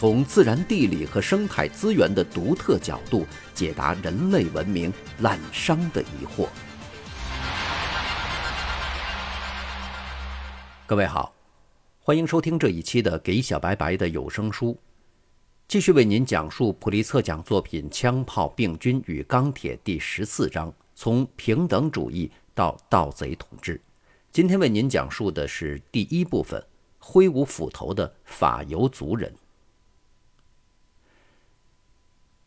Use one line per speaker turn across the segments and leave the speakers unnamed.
从自然地理和生态资源的独特角度解答人类文明滥觞的疑惑。各位好，欢迎收听这一期的《给小白白的有声书》，继续为您讲述普利策奖作品《枪炮、病菌与钢铁》第十四章：从平等主义到盗贼统治。今天为您讲述的是第一部分：挥舞斧头的法尤族人。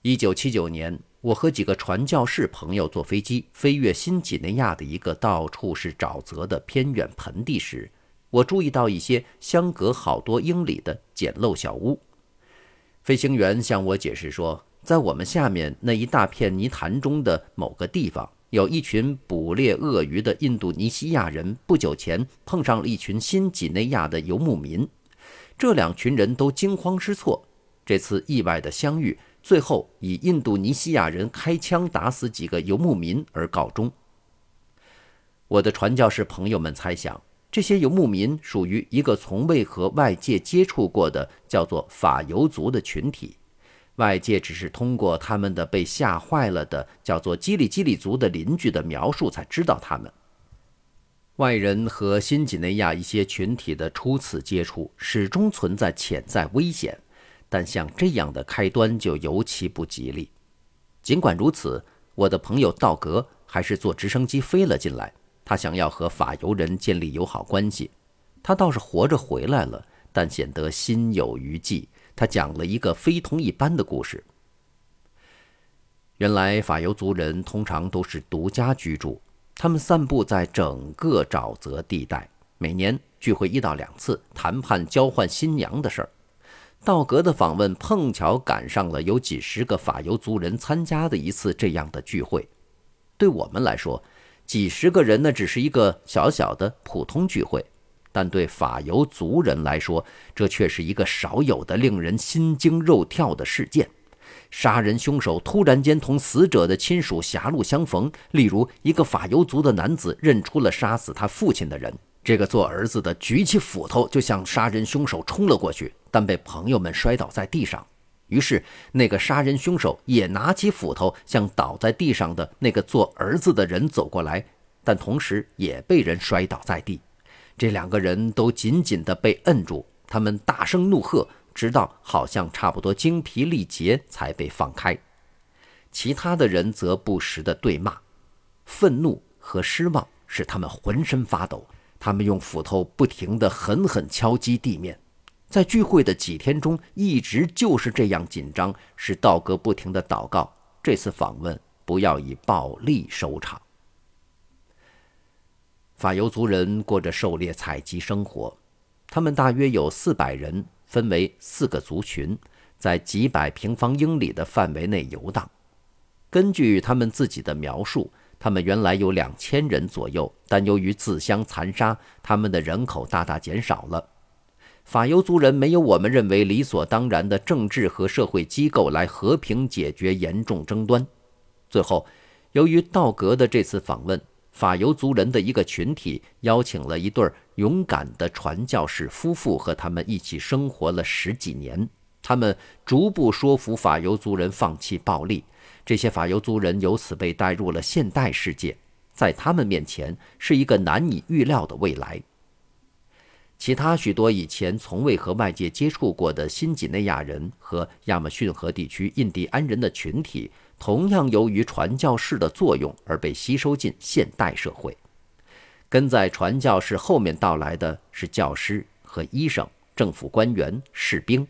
一九七九年，我和几个传教士朋友坐飞机飞越新几内亚的一个到处是沼泽的偏远盆地时，我注意到一些相隔好多英里的简陋小屋。飞行员向我解释说，在我们下面那一大片泥潭中的某个地方，有一群捕猎鳄鱼的印度尼西亚人不久前碰上了一群新几内亚的游牧民，这两群人都惊慌失措。这次意外的相遇。最后以印度尼西亚人开枪打死几个游牧民而告终。我的传教士朋友们猜想，这些游牧民属于一个从未和外界接触过的叫做法尤族的群体，外界只是通过他们的被吓坏了的叫做基里基里族的邻居的描述才知道他们。外人和新几内亚一些群体的初次接触，始终存在潜在危险。但像这样的开端就尤其不吉利。尽管如此，我的朋友道格还是坐直升机飞了进来。他想要和法尤人建立友好关系。他倒是活着回来了，但显得心有余悸。他讲了一个非同一般的故事。原来法尤族人通常都是独家居住，他们散布在整个沼泽地带，每年聚会一到两次，谈判交换新娘的事儿。道格的访问碰巧赶上了有几十个法尤族人参加的一次这样的聚会。对我们来说，几十个人呢只是一个小小的普通聚会，但对法尤族人来说，这却是一个少有的令人心惊肉跳的事件。杀人凶手突然间同死者的亲属狭路相逢，例如一个法尤族的男子认出了杀死他父亲的人。这个做儿子的举起斧头就向杀人凶手冲了过去，但被朋友们摔倒在地上。于是，那个杀人凶手也拿起斧头向倒在地上的那个做儿子的人走过来，但同时也被人摔倒在地。这两个人都紧紧地被摁住，他们大声怒喝，直到好像差不多精疲力竭才被放开。其他的人则不时地对骂，愤怒和失望使他们浑身发抖。他们用斧头不停地狠狠敲击地面，在聚会的几天中，一直就是这样紧张，使道格不停地祷告：这次访问不要以暴力收场。法尤族人过着狩猎采集生活，他们大约有四百人，分为四个族群，在几百平方英里的范围内游荡。根据他们自己的描述。他们原来有两千人左右，但由于自相残杀，他们的人口大大减少了。法尤族人没有我们认为理所当然的政治和社会机构来和平解决严重争端。最后，由于道格的这次访问，法尤族人的一个群体邀请了一对勇敢的传教士夫妇和他们一起生活了十几年。他们逐步说服法尤族人放弃暴力。这些法尤族人由此被带入了现代世界，在他们面前是一个难以预料的未来。其他许多以前从未和外界接触过的新几内亚人和亚马逊河地区印第安人的群体，同样由于传教士的作用而被吸收进现代社会。跟在传教士后面到来的是教师和医生、政府官员、士兵。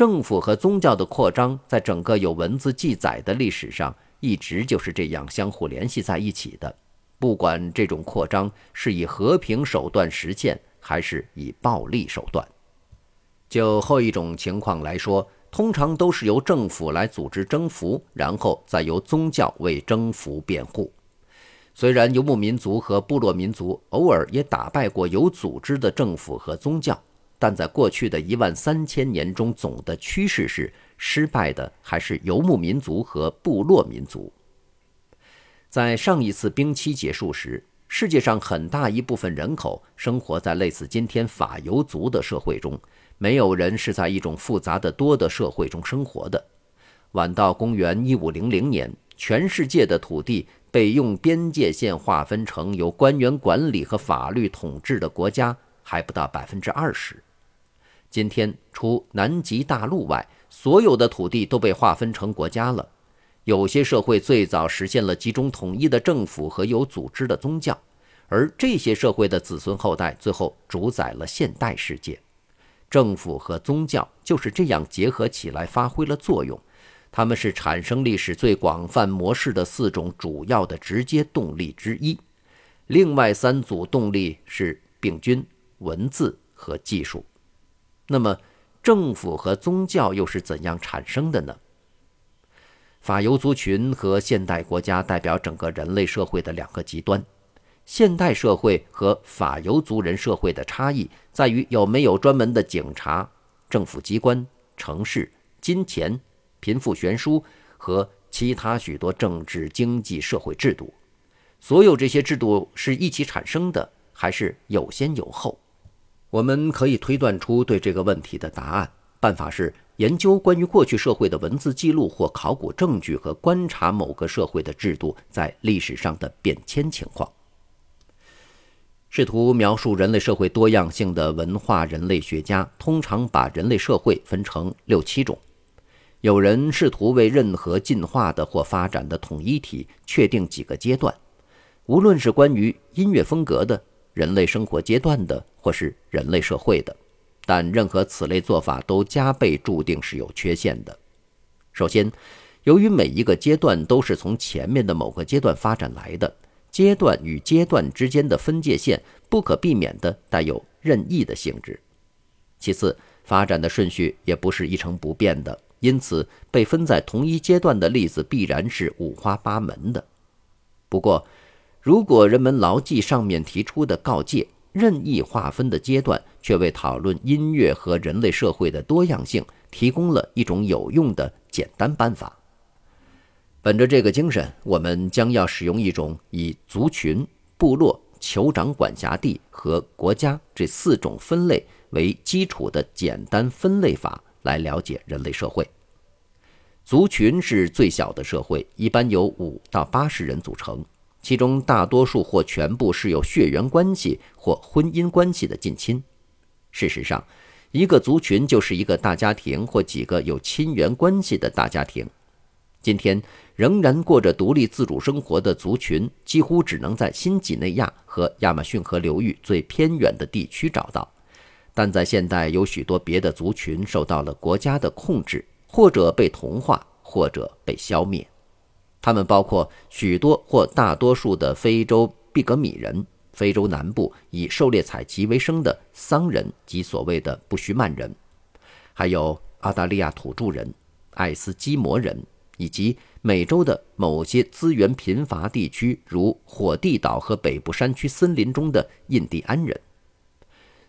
政府和宗教的扩张，在整个有文字记载的历史上，一直就是这样相互联系在一起的。不管这种扩张是以和平手段实现，还是以暴力手段。就后一种情况来说，通常都是由政府来组织征服，然后再由宗教为征服辩护。虽然游牧民族和部落民族偶尔也打败过有组织的政府和宗教，但在过去的一万三千年中，总的趋势是失败的还是游牧民族和部落民族。在上一次冰期结束时，世界上很大一部分人口生活在类似今天法游族的社会中，没有人是在一种复杂的多的社会中生活的。晚到公元一五零零年，全世界的土地被用边界线划分成由官员管理和法律统治的国家，还不到百分之二十。今天，除南极大陆外，所有的土地都被划分成国家了。有些社会最早实现了集中统一的政府和有组织的宗教，而这些社会的子孙后代最后主宰了现代世界。政府和宗教就是这样结合起来发挥了作用，他们是产生历史最广泛模式的四种主要的直接动力之一。另外三组动力是病菌、文字和技术。那么，政府和宗教又是怎样产生的呢？法游族群和现代国家代表整个人类社会的两个极端。现代社会和法游族人社会的差异在于有没有专门的警察、政府机关、城市、金钱、贫富悬殊和其他许多政治、经济、社会制度。所有这些制度是一起产生的，还是有先有后？我们可以推断出对这个问题的答案。办法是。研究关于过去社会的文字记录或考古证据，和观察某个社会的制度在历史上的变迁情况。试图描述人类社会多样性的文化人类学家通常把人类社会分成六七种。有人试图为任何进化的或发展的统一体确定几个阶段，无论是关于音乐风格的、人类生活阶段的，或是人类社会的。但任何此类做法都加倍注定是有缺陷的。首先，由于每一个阶段都是从前面的某个阶段发展来的，阶段与阶段之间的分界线不可避免地带有任意的性质。其次，发展的顺序也不是一成不变的，因此被分在同一阶段的例子必然是五花八门的。不过，如果人们牢记上面提出的告诫，任意划分的阶段，却为讨论音乐和人类社会的多样性提供了一种有用的简单办法。本着这个精神，我们将要使用一种以族群、部落、酋长管辖地和国家这四种分类为基础的简单分类法来了解人类社会。族群是最小的社会，一般由五到八十人组成。其中大多数或全部是有血缘关系或婚姻关系的近亲。事实上，一个族群就是一个大家庭或几个有亲缘关系的大家庭。今天仍然过着独立自主生活的族群，几乎只能在新几内亚和亚马逊河流域最偏远的地区找到。但在现代，有许多别的族群受到了国家的控制，或者被同化，或者被消灭。他们包括许多或大多数的非洲毕格米人、非洲南部以狩猎采集为生的桑人及所谓的布须曼人，还有澳大利亚土著人、爱斯基摩人，以及美洲的某些资源贫乏地区，如火地岛和北部山区森林中的印第安人。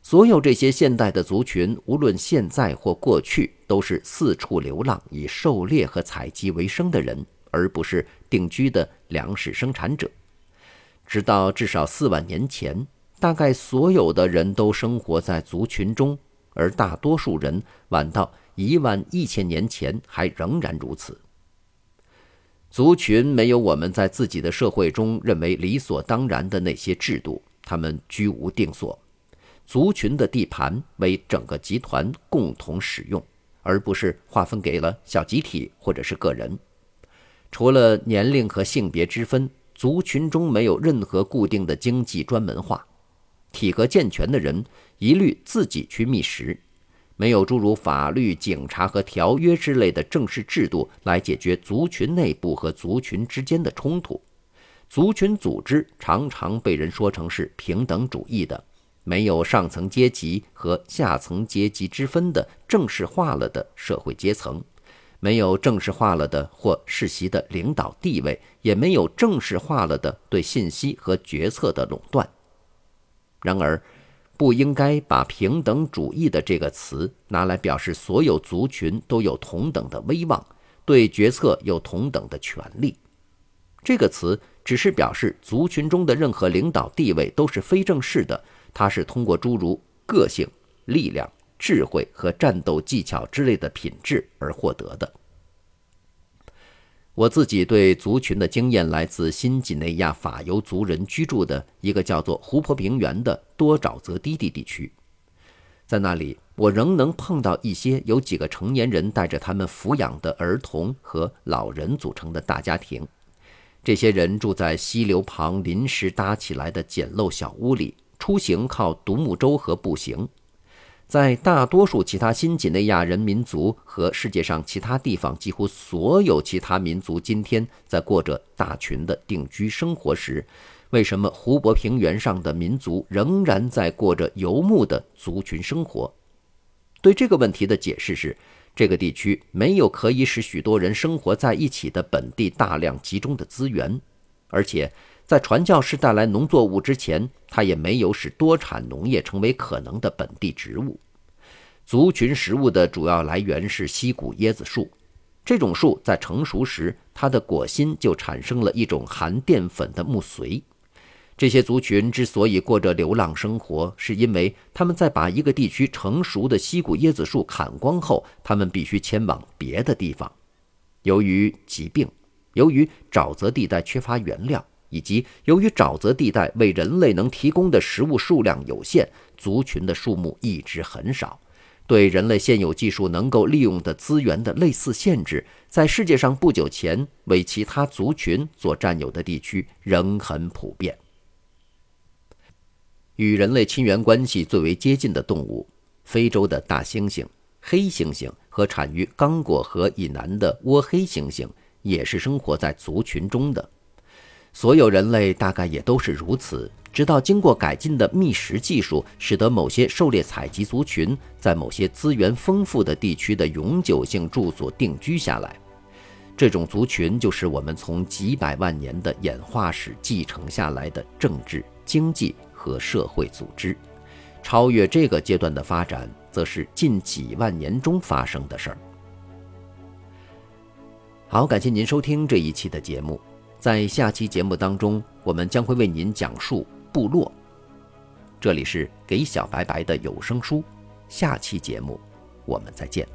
所有这些现代的族群，无论现在或过去，都是四处流浪、以狩猎和采集为生的人。而不是定居的粮食生产者。直到至少四万年前，大概所有的人都生活在族群中，而大多数人晚到一万一千年前还仍然如此。族群没有我们在自己的社会中认为理所当然的那些制度，他们居无定所。族群的地盘为整个集团共同使用，而不是划分给了小集体或者是个人。除了年龄和性别之分，族群中没有任何固定的经济专门化。体格健全的人一律自己去觅食，没有诸如法律、警察和条约之类的正式制度来解决族群内部和族群之间的冲突。族群组织常常被人说成是平等主义的，没有上层阶级和下层阶级之分的正式化了的社会阶层，没有正式化了的或世袭的领导地位，也没有正式化了的对信息和决策的垄断。然而，不应该把平等主义的这个词拿来表示所有族群都有同等的威望，对决策有同等的权利。这个词只是表示族群中的任何领导地位都是非正式的。它是通过诸如个性、力量、智慧和战斗技巧之类的品质而获得的。我自己对族群的经验来自新几内亚法尤族人居住的一个叫做湖泊平原的多沼泽低地地区，在那里，我仍能碰到一些由几个成年人带着他们抚养的儿童和老人组成的大家庭。这些人住在溪流旁临时搭起来的简陋小屋里。出行靠独木舟和步行，在大多数其他新几内亚人民族和世界上其他地方几乎所有其他民族今天在过着大群的定居生活时，为什么湖泊平原上的民族仍然在过着游牧的族群生活？对这个问题的解释是，这个地区没有可以使许多人生活在一起的本地大量集中的资源，而且。在传教士带来农作物之前，他也没有使多产农业成为可能的本地植物。族群食物的主要来源是西谷椰子树。这种树在成熟时，它的果心就产生了一种含淀粉的木髓。这些族群之所以过着流浪生活，是因为他们在把一个地区成熟的西谷椰子树砍光后，他们必须迁往别的地方。由于疾病，由于沼泽地带缺乏原料。以及由于沼泽地带为人类能提供的食物数量有限，族群的数目一直很少。对人类现有技术能够利用的资源的类似限制，在世界上不久前为其他族群所占有的地区仍很普遍。与人类亲缘关系最为接近的动物，非洲的大猩猩、黑猩猩和产于刚果河以南的倭黑猩猩，也是生活在族群中的。所有人类大概也都是如此，直到经过改进的觅食技术，使得某些狩猎采集族群在某些资源丰富的地区的永久性住所定居下来。这种族群就是我们从几百万年的演化史继承下来的政治、经济和社会组织。超越这个阶段的发展，则是近几万年中发生的事儿。好，感谢您收听这一期的节目。在下期节目当中，我们将会为您讲述部落。这里是给小白白的有声书，下期节目我们再见。